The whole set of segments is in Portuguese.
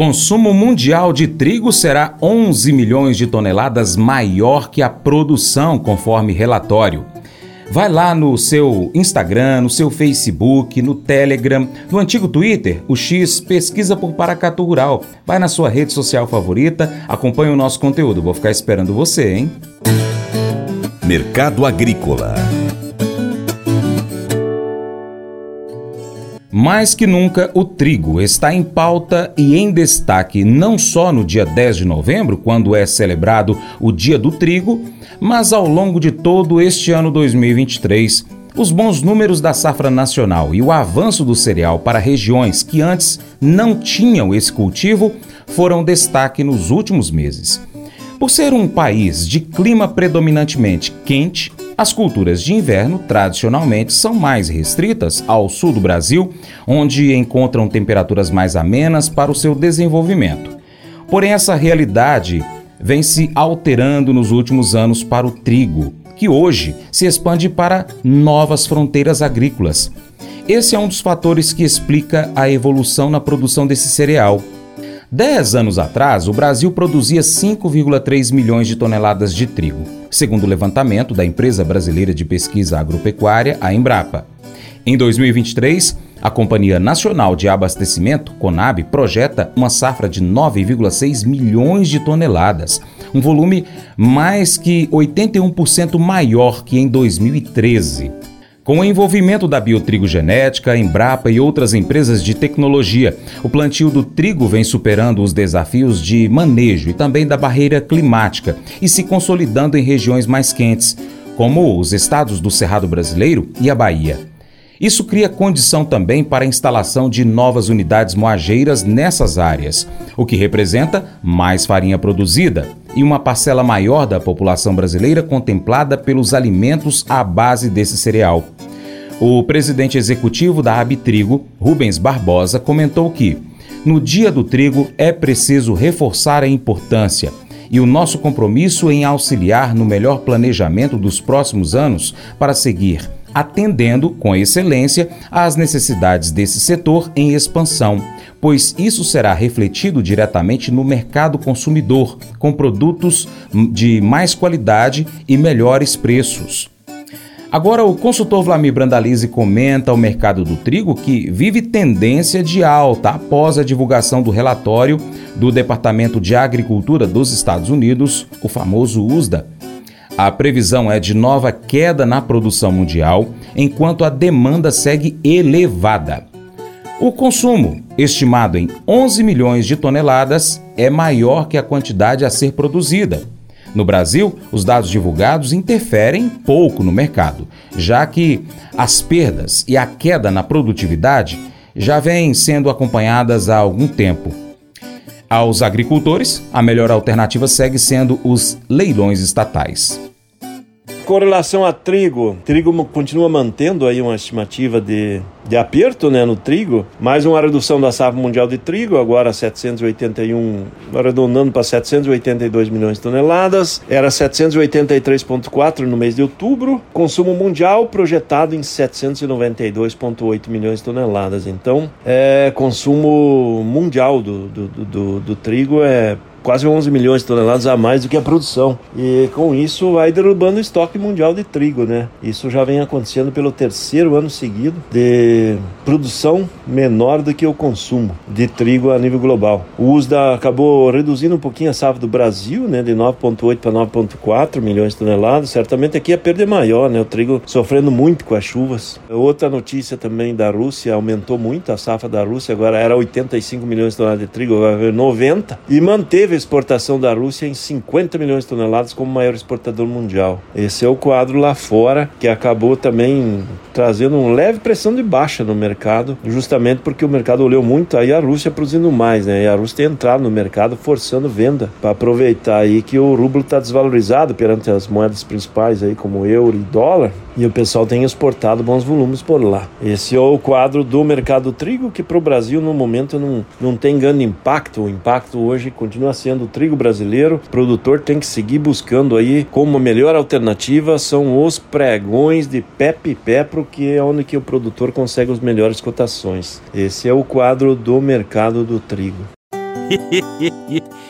Consumo mundial de trigo será 11 milhões de toneladas maior que a produção, conforme relatório. Vai lá no seu Instagram, no seu Facebook, no Telegram, no antigo Twitter, o X, pesquisa por Paracatu Rural. Vai na sua rede social favorita, acompanhe o nosso conteúdo. Vou ficar esperando você, hein? Mercado Agrícola Mais que nunca, o trigo está em pauta e em destaque não só no dia 10 de novembro, quando é celebrado o Dia do Trigo, mas ao longo de todo este ano 2023. Os bons números da safra nacional e o avanço do cereal para regiões que antes não tinham esse cultivo foram destaque nos últimos meses. Por ser um país de clima predominantemente quente, as culturas de inverno, tradicionalmente, são mais restritas ao sul do Brasil, onde encontram temperaturas mais amenas para o seu desenvolvimento. Porém, essa realidade vem se alterando nos últimos anos para o trigo, que hoje se expande para novas fronteiras agrícolas. Esse é um dos fatores que explica a evolução na produção desse cereal. Dez anos atrás, o Brasil produzia 5,3 milhões de toneladas de trigo, segundo o levantamento da empresa brasileira de pesquisa agropecuária, a Embrapa. Em 2023, a Companhia Nacional de Abastecimento, CONAB, projeta uma safra de 9,6 milhões de toneladas, um volume mais que 81% maior que em 2013. Com o envolvimento da Biotrigo Genética, Embrapa e outras empresas de tecnologia, o plantio do trigo vem superando os desafios de manejo e também da barreira climática e se consolidando em regiões mais quentes, como os estados do Cerrado Brasileiro e a Bahia. Isso cria condição também para a instalação de novas unidades moageiras nessas áreas, o que representa mais farinha produzida e uma parcela maior da população brasileira contemplada pelos alimentos à base desse cereal. O presidente executivo da Abitrigo, Rubens Barbosa, comentou que, no Dia do Trigo, é preciso reforçar a importância e o nosso compromisso em auxiliar no melhor planejamento dos próximos anos para seguir atendendo com excelência às necessidades desse setor em expansão, pois isso será refletido diretamente no mercado consumidor, com produtos de mais qualidade e melhores preços. Agora, o consultor Vlamir Brandalize comenta o mercado do trigo que vive tendência de alta após a divulgação do relatório do Departamento de Agricultura dos Estados Unidos, o famoso USDA, a previsão é de nova queda na produção mundial, enquanto a demanda segue elevada. O consumo, estimado em 11 milhões de toneladas, é maior que a quantidade a ser produzida. No Brasil, os dados divulgados interferem pouco no mercado, já que as perdas e a queda na produtividade já vêm sendo acompanhadas há algum tempo. Aos agricultores, a melhor alternativa segue sendo os leilões estatais. Com relação a trigo, trigo continua mantendo aí uma estimativa de, de aperto né, no trigo, mais uma redução da safra mundial de trigo, agora 781, arredondando para 782 milhões de toneladas, era 783,4 no mês de outubro, consumo mundial projetado em 792,8 milhões de toneladas. Então, é, consumo mundial do, do, do, do trigo é quase 11 milhões de toneladas a mais do que a produção. E com isso vai derrubando o estoque mundial de trigo, né? Isso já vem acontecendo pelo terceiro ano seguido de produção menor do que o consumo de trigo a nível global. O USDA acabou reduzindo um pouquinho a safra do Brasil, né, de 9.8 para 9.4 milhões de toneladas. Certamente aqui a perda é maior, né? O trigo sofrendo muito com as chuvas. Outra notícia também da Rússia aumentou muito a safra da Rússia, agora era 85 milhões de toneladas de trigo, agora 90 e manteve exportação da Rússia em 50 milhões de toneladas como maior exportador mundial. Esse é o quadro lá fora que acabou também trazendo uma leve pressão de baixa no mercado, justamente porque o mercado olhou muito aí a Rússia produzindo mais, né? E a Rússia tem entrado no mercado forçando venda para aproveitar aí que o rublo está desvalorizado perante as moedas principais aí como euro e dólar e o pessoal tem exportado bons volumes por lá. Esse é o quadro do mercado trigo que para o Brasil no momento não, não tem grande impacto. O impacto hoje continua sendo o trigo brasileiro. O produtor tem que seguir buscando aí como melhor alternativa são os pregões de pé e pé, porque é onde que o produtor consegue as melhores cotações. Esse é o quadro do mercado do trigo.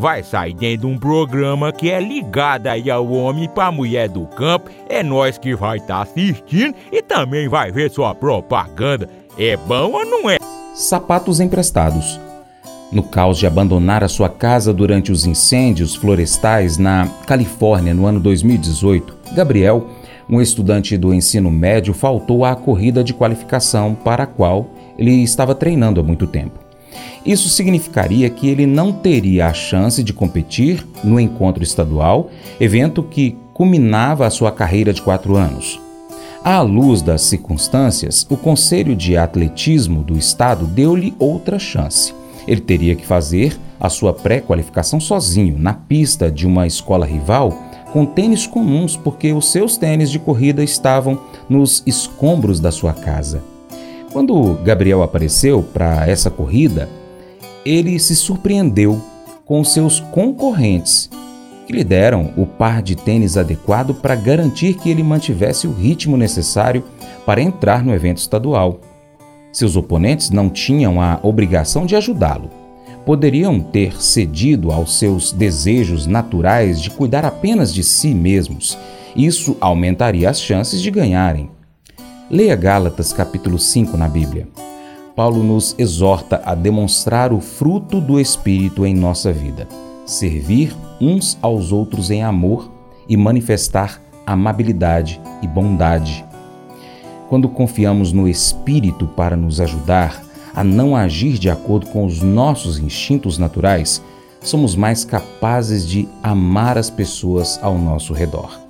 vai sair dentro de um programa que é ligado aí ao homem para mulher do campo. É nós que vai estar tá assistindo e também vai ver sua propaganda. É bom ou não é? Sapatos emprestados. No caos de abandonar a sua casa durante os incêndios florestais na Califórnia no ano 2018, Gabriel, um estudante do ensino médio, faltou à corrida de qualificação para a qual ele estava treinando há muito tempo. Isso significaria que ele não teria a chance de competir no encontro estadual, evento que culminava a sua carreira de quatro anos. À luz das circunstâncias, o Conselho de Atletismo do Estado deu-lhe outra chance. Ele teria que fazer a sua pré-qualificação sozinho, na pista de uma escola rival, com tênis comuns, porque os seus tênis de corrida estavam nos escombros da sua casa. Quando Gabriel apareceu para essa corrida, ele se surpreendeu com seus concorrentes, que lhe deram o par de tênis adequado para garantir que ele mantivesse o ritmo necessário para entrar no evento estadual. Seus oponentes não tinham a obrigação de ajudá-lo. Poderiam ter cedido aos seus desejos naturais de cuidar apenas de si mesmos. Isso aumentaria as chances de ganharem. Leia Gálatas capítulo 5 na Bíblia. Paulo nos exorta a demonstrar o fruto do Espírito em nossa vida, servir uns aos outros em amor e manifestar amabilidade e bondade. Quando confiamos no Espírito para nos ajudar a não agir de acordo com os nossos instintos naturais, somos mais capazes de amar as pessoas ao nosso redor.